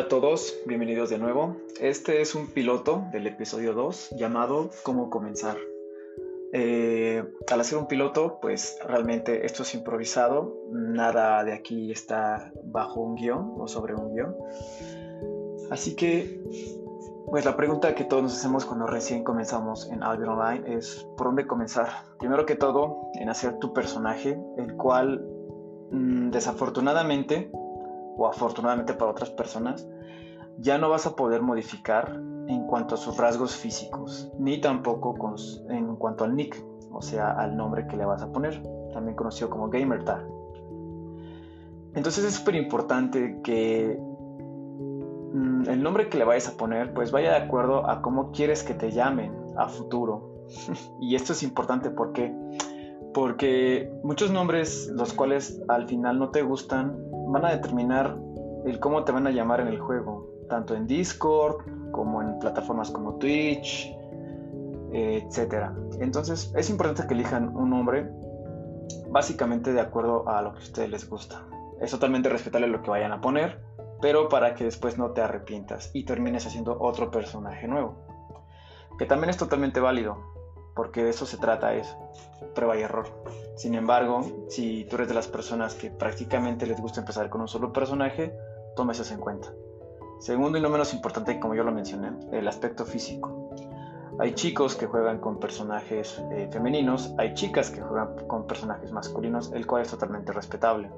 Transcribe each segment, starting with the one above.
Hola a todos, bienvenidos de nuevo. Este es un piloto del episodio 2 llamado Cómo comenzar. Eh, al hacer un piloto, pues realmente esto es improvisado, nada de aquí está bajo un guion o sobre un guion. Así que, pues la pregunta que todos nos hacemos cuando recién comenzamos en Albion Online es ¿por dónde comenzar? Primero que todo, en hacer tu personaje, el cual mm, desafortunadamente o afortunadamente para otras personas, ya no vas a poder modificar en cuanto a sus rasgos físicos, ni tampoco en cuanto al nick, o sea, al nombre que le vas a poner, también conocido como gamertag. Entonces es súper importante que mm, el nombre que le vayas a poner pues vaya de acuerdo a cómo quieres que te llamen a futuro. y esto es importante porque porque muchos nombres los cuales al final no te gustan van a determinar el cómo te van a llamar en el juego, tanto en Discord como en plataformas como Twitch, etcétera. Entonces es importante que elijan un nombre básicamente de acuerdo a lo que a ustedes les gusta. Es totalmente respetable lo que vayan a poner, pero para que después no te arrepientas y termines haciendo otro personaje nuevo. Que también es totalmente válido porque de eso se trata, es prueba y error. Sin embargo, si tú eres de las personas que prácticamente les gusta empezar con un solo personaje, toma eso en cuenta. Segundo y no menos importante, como yo lo mencioné, el aspecto físico. Hay chicos que juegan con personajes eh, femeninos, hay chicas que juegan con personajes masculinos, el cual es totalmente respetable.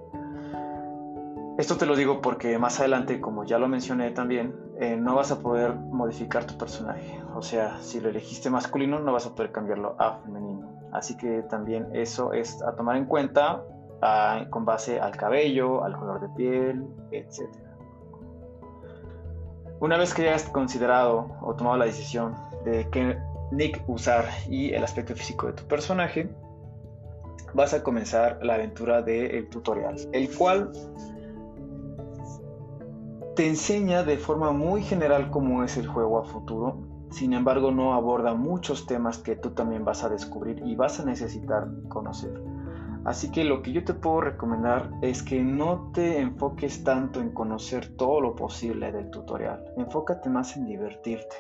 Esto te lo digo porque más adelante, como ya lo mencioné también, eh, no vas a poder modificar tu personaje. O sea, si lo elegiste masculino, no vas a poder cambiarlo a femenino. Así que también eso es a tomar en cuenta ah, con base al cabello, al color de piel, etc. Una vez que hayas considerado o tomado la decisión de qué nick usar y el aspecto físico de tu personaje, vas a comenzar la aventura del tutorial, el cual te enseña de forma muy general cómo es el juego a futuro, sin embargo no aborda muchos temas que tú también vas a descubrir y vas a necesitar conocer. Así que lo que yo te puedo recomendar es que no te enfoques tanto en conocer todo lo posible del tutorial, enfócate más en divertirte,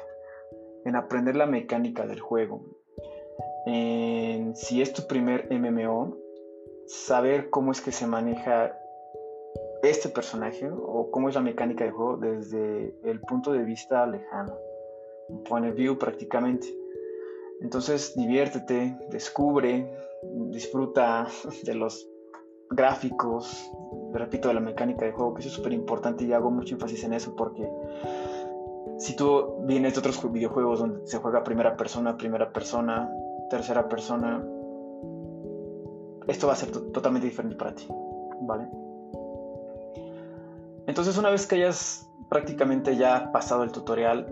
en aprender la mecánica del juego, si es tu primer MMO, saber cómo es que se maneja este personaje o cómo es la mecánica de juego desde el punto de vista lejano, point of view prácticamente. Entonces diviértete, descubre, disfruta de los gráficos, repito, de la mecánica de juego, que eso es súper importante y hago mucho énfasis en eso porque si tú vienes de otros videojuegos donde se juega primera persona, primera persona, tercera persona, esto va a ser totalmente diferente para ti, ¿vale? Entonces una vez que hayas prácticamente ya pasado el tutorial,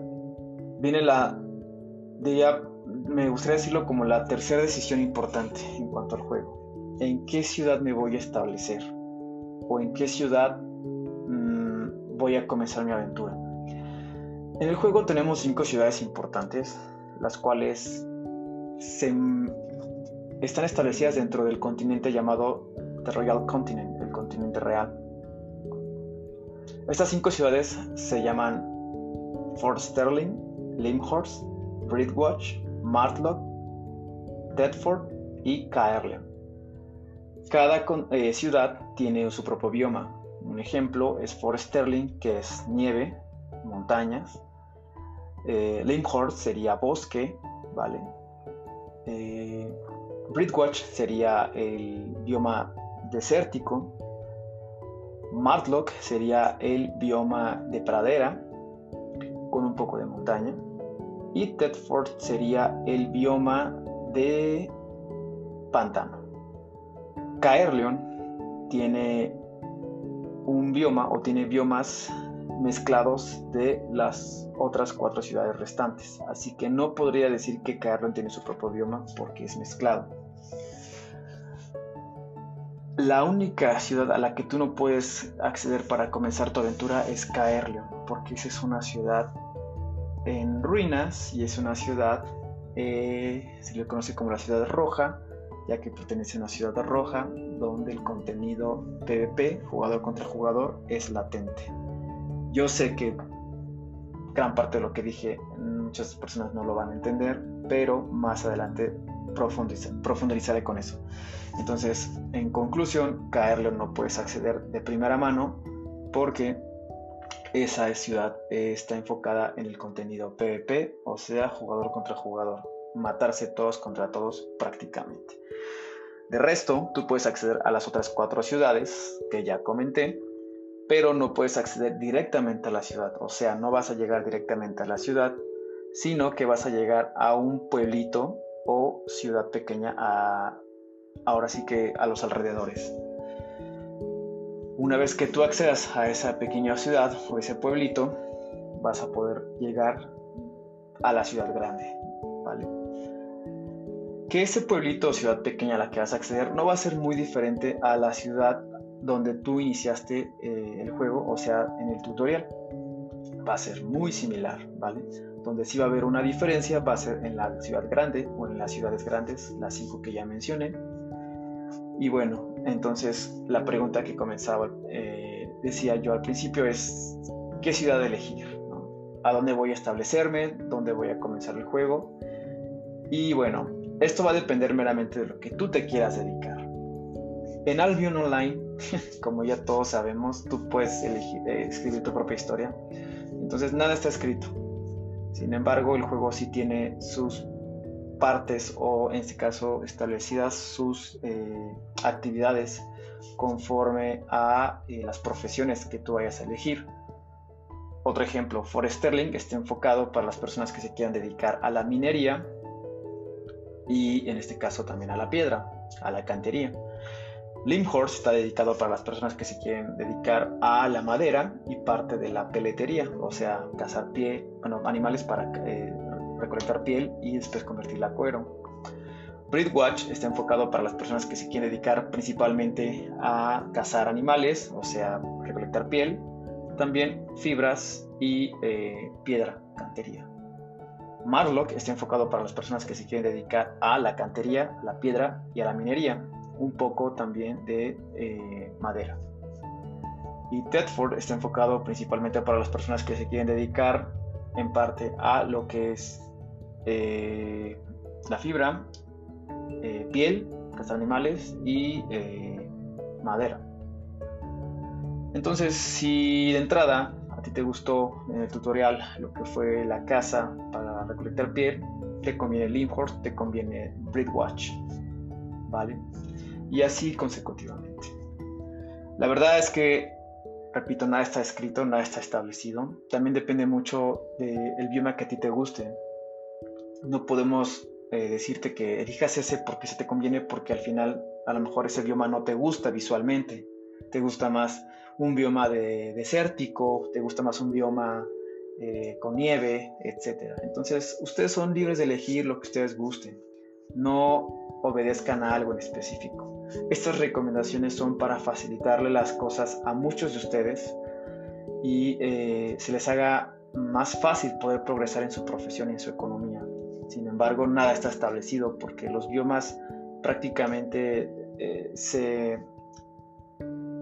viene la, diría, me gustaría decirlo como la tercera decisión importante en cuanto al juego. ¿En qué ciudad me voy a establecer? ¿O en qué ciudad mm, voy a comenzar mi aventura? En el juego tenemos cinco ciudades importantes, las cuales están establecidas dentro del continente llamado The Royal Continent, el continente real. Estas cinco ciudades se llaman Fort Sterling, Limhorst, Bridgewatch, Martlock, Thetford y Caerleon. Cada eh, ciudad tiene su propio bioma. Un ejemplo es Fort Sterling, que es nieve, montañas. Eh, sería bosque, ¿vale? Eh, sería el bioma desértico. Martlock sería el bioma de pradera con un poco de montaña y Tedford sería el bioma de pantano. Caerleon tiene un bioma o tiene biomas mezclados de las otras cuatro ciudades restantes, así que no podría decir que Caerleon tiene su propio bioma porque es mezclado la única ciudad a la que tú no puedes acceder para comenzar tu aventura es Caerleon, porque esa es una ciudad en ruinas y es una ciudad, eh, se le conoce como la ciudad roja, ya que pertenece a una ciudad roja donde el contenido PvP, jugador contra jugador, es latente. Yo sé que gran parte de lo que dije muchas personas no lo van a entender, pero más adelante profundizaré con eso. Entonces, en conclusión, caerle no puedes acceder de primera mano porque esa ciudad está enfocada en el contenido PvP, o sea, jugador contra jugador, matarse todos contra todos prácticamente. De resto, tú puedes acceder a las otras cuatro ciudades que ya comenté, pero no puedes acceder directamente a la ciudad, o sea, no vas a llegar directamente a la ciudad, sino que vas a llegar a un pueblito o ciudad pequeña a, ahora sí que a los alrededores. Una vez que tú accedas a esa pequeña ciudad o ese pueblito, vas a poder llegar a la ciudad grande, ¿vale? Que ese pueblito o ciudad pequeña a la que vas a acceder no va a ser muy diferente a la ciudad donde tú iniciaste eh, el juego, o sea, en el tutorial. Va a ser muy similar, ¿vale? Donde sí va a haber una diferencia va a ser en la ciudad grande o en las ciudades grandes, las cinco que ya mencioné. Y bueno, entonces la pregunta que comenzaba, eh, decía yo al principio es, ¿qué ciudad elegir? ¿A dónde voy a establecerme? ¿Dónde voy a comenzar el juego? Y bueno, esto va a depender meramente de lo que tú te quieras dedicar. En Albion Online, como ya todos sabemos, tú puedes eh, escribir tu propia historia. Entonces nada está escrito. Sin embargo, el juego sí tiene sus partes o en este caso establecidas sus eh, actividades conforme a eh, las profesiones que tú vayas a elegir. Otro ejemplo, Foresterling está enfocado para las personas que se quieran dedicar a la minería y en este caso también a la piedra, a la cantería. Limhorst está dedicado para las personas que se quieren dedicar a la madera y parte de la peletería, o sea, cazar pie, bueno, animales para eh, recolectar piel y después convertirla a cuero. Breedwatch está enfocado para las personas que se quieren dedicar principalmente a cazar animales, o sea, recolectar piel, también fibras y eh, piedra, cantería. Marlock está enfocado para las personas que se quieren dedicar a la cantería, la piedra y a la minería un poco también de eh, madera. Y Tedford está enfocado principalmente para las personas que se quieren dedicar en parte a lo que es eh, la fibra, eh, piel, cazar animales y madera. Entonces, si de entrada a ti te gustó en el tutorial lo que fue la caza para recolectar piel, te conviene Limhorst, te conviene Breedwatch. ¿Vale? y así consecutivamente. La verdad es que, repito, nada está escrito, nada está establecido. También depende mucho del bioma que a ti te guste. No podemos eh, decirte que elijas ese porque se te conviene, porque al final a lo mejor ese bioma no te gusta visualmente. Te gusta más un bioma de, desértico, te gusta más un bioma eh, con nieve, etc. Entonces, ustedes son libres de elegir lo que ustedes gusten. No obedezcan a algo en específico. Estas recomendaciones son para facilitarle las cosas a muchos de ustedes y eh, se les haga más fácil poder progresar en su profesión y en su economía. Sin embargo, nada está establecido porque los biomas prácticamente eh, se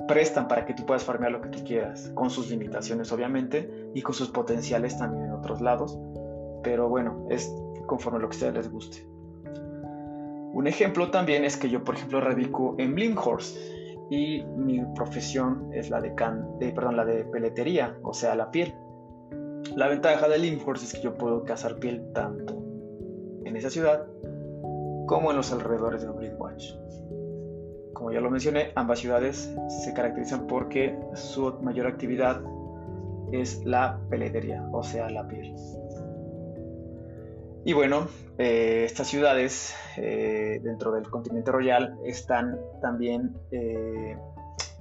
prestan para que tú puedas farmear lo que tú quieras, con sus limitaciones obviamente y con sus potenciales también en otros lados. Pero bueno, es conforme a lo que a ustedes les guste. Un ejemplo también es que yo, por ejemplo, radico en Blimhorst y mi profesión es la de, perdón, la de peletería, o sea, la piel. La ventaja de Blimhorst es que yo puedo cazar piel tanto en esa ciudad como en los alrededores de Bleedwatch. Como ya lo mencioné, ambas ciudades se caracterizan porque su mayor actividad es la peletería, o sea, la piel. Y bueno, eh, estas ciudades eh, dentro del continente royal están también eh,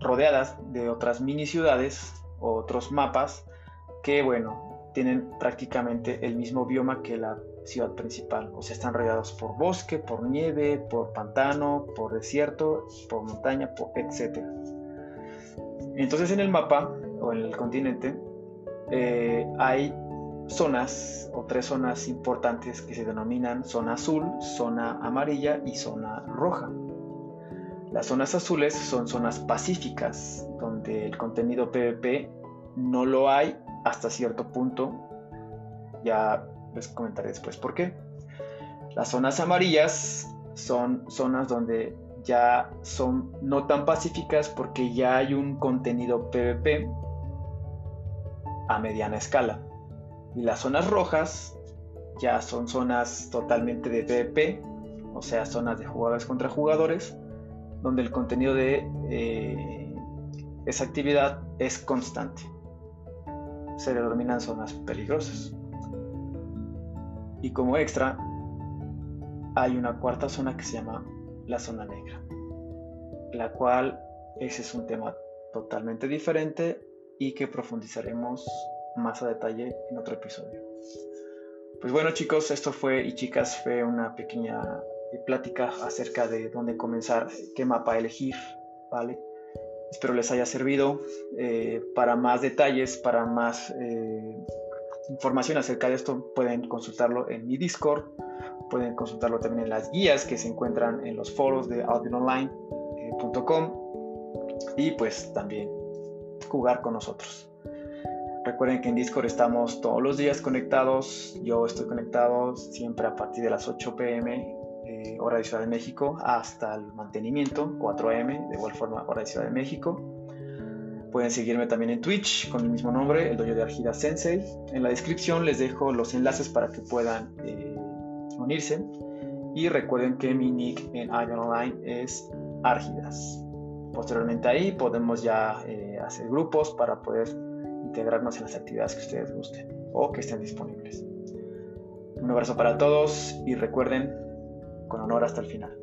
rodeadas de otras mini ciudades, otros mapas que bueno, tienen prácticamente el mismo bioma que la ciudad principal, o sea, están rodeados por bosque, por nieve, por pantano, por desierto, por montaña, por, etc. Entonces en el mapa o en el continente hay zonas o tres zonas importantes que se denominan zona azul, zona amarilla y zona roja. Las zonas azules son zonas pacíficas, donde el contenido PvP no lo hay hasta cierto punto. Ya les comentaré después por qué. Las zonas amarillas son zonas donde ya son no tan pacíficas porque ya hay un contenido PvP a mediana escala. Y las zonas rojas ya son zonas totalmente de PvP, o sea, zonas de jugadores contra jugadores, donde el contenido de eh, esa actividad es constante. Se denominan zonas peligrosas. Y como extra, hay una cuarta zona que se llama la zona negra, la cual ese es un tema totalmente diferente y que profundizaremos más a detalle en otro episodio. Pues bueno chicos, esto fue y chicas, fue una pequeña plática acerca de dónde comenzar, qué mapa elegir, ¿vale? Espero les haya servido. Eh, para más detalles, para más eh, información acerca de esto, pueden consultarlo en mi Discord, pueden consultarlo también en las guías que se encuentran en los foros de audiononline.com y pues también jugar con nosotros. Recuerden que en Discord estamos todos los días conectados. Yo estoy conectado siempre a partir de las 8 pm, eh, hora de Ciudad de México, hasta el mantenimiento, 4 am, de igual forma, hora de Ciudad de México. Pueden seguirme también en Twitch con el mismo nombre, el dojo de Argida Sensei. En la descripción les dejo los enlaces para que puedan eh, unirse. Y recuerden que mi nick en Iron Online es Argidas. Posteriormente ahí podemos ya eh, hacer grupos para poder integrarnos en las actividades que ustedes gusten o que estén disponibles. Un abrazo para todos y recuerden, con honor hasta el final.